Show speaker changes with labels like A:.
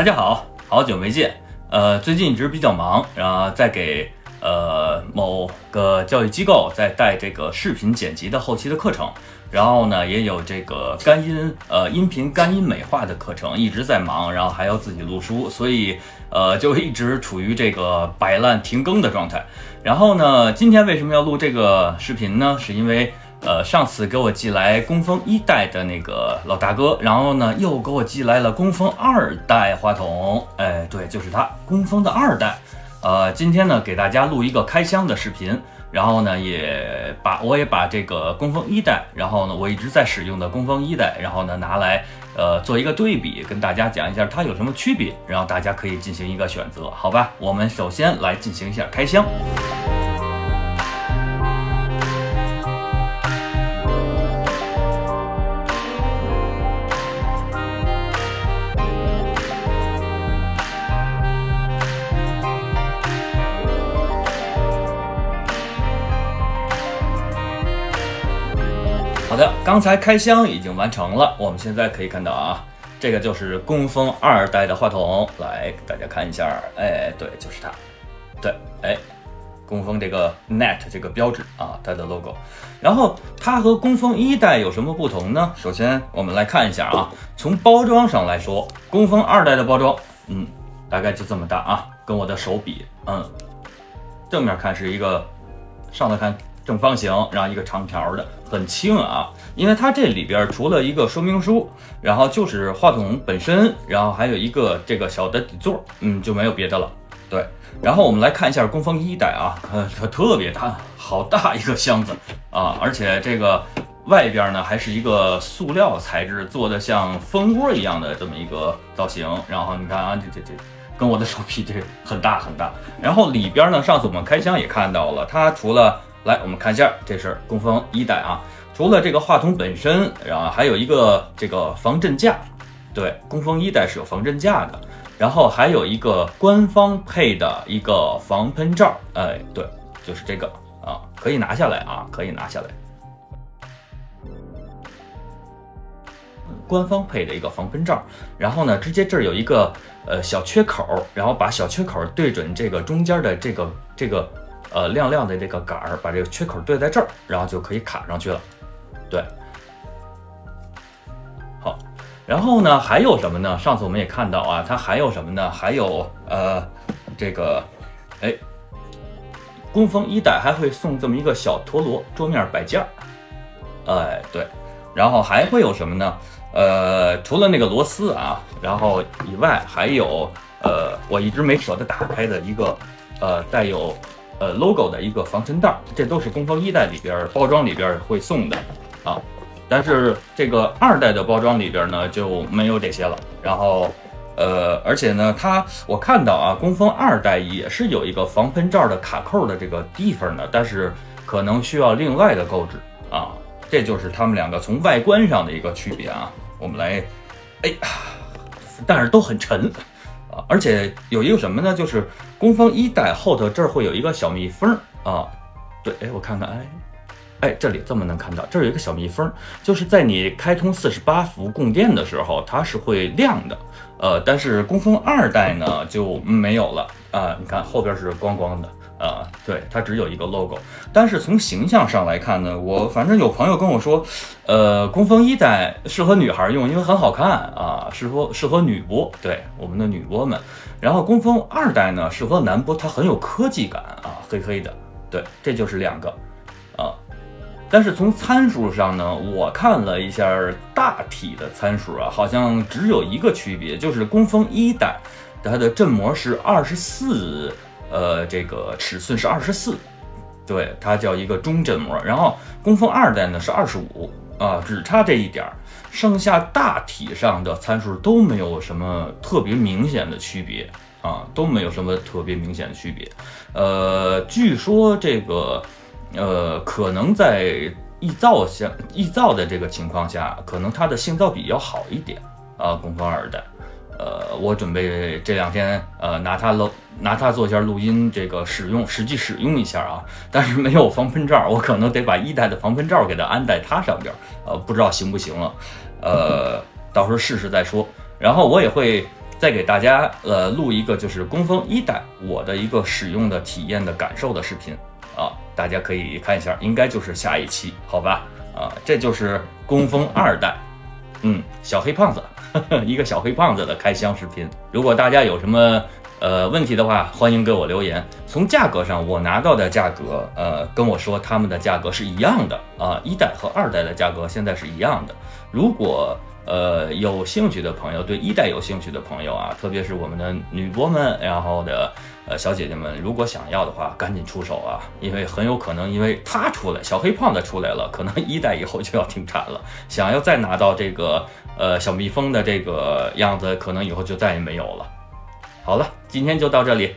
A: 大家好，好久没见。呃，最近一直比较忙，然后在给呃某个教育机构在带这个视频剪辑的后期的课程，然后呢也有这个干音呃音频干音美化的课程，一直在忙，然后还要自己录书，所以呃就一直处于这个摆烂停更的状态。然后呢，今天为什么要录这个视频呢？是因为。呃，上次给我寄来工蜂一代的那个老大哥，然后呢，又给我寄来了工蜂二代话筒。哎，对，就是它，工蜂的二代。呃，今天呢，给大家录一个开箱的视频，然后呢，也把我也把这个工蜂一代，然后呢，我一直在使用的工蜂一代，然后呢，拿来呃做一个对比，跟大家讲一下它有什么区别，然后大家可以进行一个选择，好吧？我们首先来进行一下开箱。的，刚才开箱已经完成了，我们现在可以看到啊，这个就是工蜂二代的话筒，来大家看一下，哎，对，就是它，对，哎，工蜂这个 net 这个标志啊，它的 logo，然后它和工蜂一代有什么不同呢？首先我们来看一下啊，从包装上来说，工蜂二代的包装，嗯，大概就这么大啊，跟我的手比，嗯，正面看是一个，上来看。正方形，然后一个长条的，很轻啊，因为它这里边除了一个说明书，然后就是话筒本身，然后还有一个这个小的底座，嗯，就没有别的了。对，然后我们来看一下工蜂一代啊，呃，它特别大，好大一个箱子啊，而且这个外边呢还是一个塑料材质做的像蜂窝一样的这么一个造型，然后你看啊，这这这跟我的手比这很大很大，然后里边呢，上次我们开箱也看到了，它除了来，我们看一下，这是工蜂一代啊。除了这个话筒本身，然后还有一个这个防震架。对，工蜂一代是有防震架的。然后还有一个官方配的一个防喷罩。哎，对，就是这个啊，可以拿下来啊，可以拿下来。官方配的一个防喷罩。然后呢，直接这儿有一个呃小缺口，然后把小缺口对准这个中间的这个这个。呃，亮亮的这个杆儿，把这个缺口对在这儿，然后就可以卡上去了。对，好，然后呢，还有什么呢？上次我们也看到啊，它还有什么呢？还有呃，这个，哎，工蜂一代还会送这么一个小陀螺桌面摆件儿。哎，对，然后还会有什么呢？呃，除了那个螺丝啊，然后以外，还有呃，我一直没舍得打开的一个呃，带有。呃，logo 的一个防尘袋，这都是工蜂一代里边包装里边会送的啊。但是这个二代的包装里边呢就没有这些了。然后，呃，而且呢，它我看到啊，工蜂二代也是有一个防喷罩的卡扣的这个地方的，但是可能需要另外的购置啊。这就是他们两个从外观上的一个区别啊。我们来，哎呀，但是都很沉。而且有一个什么呢？就是工蜂一代后头这儿会有一个小蜜蜂啊。对，哎，我看看，哎，哎，这里这么能看到，这儿有一个小蜜蜂，就是在你开通四十八伏供电的时候，它是会亮的。呃，但是工蜂二代呢就没有了啊。你看后边是光光的。啊，对，它只有一个 logo，但是从形象上来看呢，我反正有朋友跟我说，呃，工蜂一代适合女孩用，因为很好看啊，适合适合女播，对我们的女播们。然后工蜂二代呢，适合男播，它很有科技感啊，黑黑的，对，这就是两个啊。但是从参数上呢，我看了一下大体的参数啊，好像只有一个区别，就是工蜂一代它的振膜是二十四。呃，这个尺寸是二十四，对，它叫一个中振膜。然后工蜂二代呢是二十五啊，只差这一点儿，剩下大体上的参数都没有什么特别明显的区别啊，都没有什么特别明显的区别。呃，据说这个呃，可能在易造下臆造的这个情况下，可能它的性噪比要好一点啊，工蜂二代。呃，我准备这两天呃拿它录，拿它做一下录音，这个使用实际使用一下啊。但是没有防喷罩，我可能得把一代的防喷罩给它安在它上边，呃，不知道行不行了。呃，到时候试试再说。然后我也会再给大家呃录一个就是工蜂一代我的一个使用的体验的感受的视频啊，大家可以看一下，应该就是下一期，好吧？啊，这就是工蜂二代，嗯，小黑胖子，一个小黑胖子的开箱视频。如果大家有什么呃问题的话，欢迎给我留言。从价格上，我拿到的价格，呃，跟我说他们的价格是一样的啊，一代和二代的价格现在是一样的。如果呃有兴趣的朋友，对一代有兴趣的朋友啊，特别是我们的女播们，然后的。呃，小姐姐们，如果想要的话，赶紧出手啊！因为很有可能，因为他出来，小黑胖子出来了，可能一代以后就要停产了。想要再拿到这个呃小蜜蜂的这个样子，可能以后就再也没有了。好了，今天就到这里。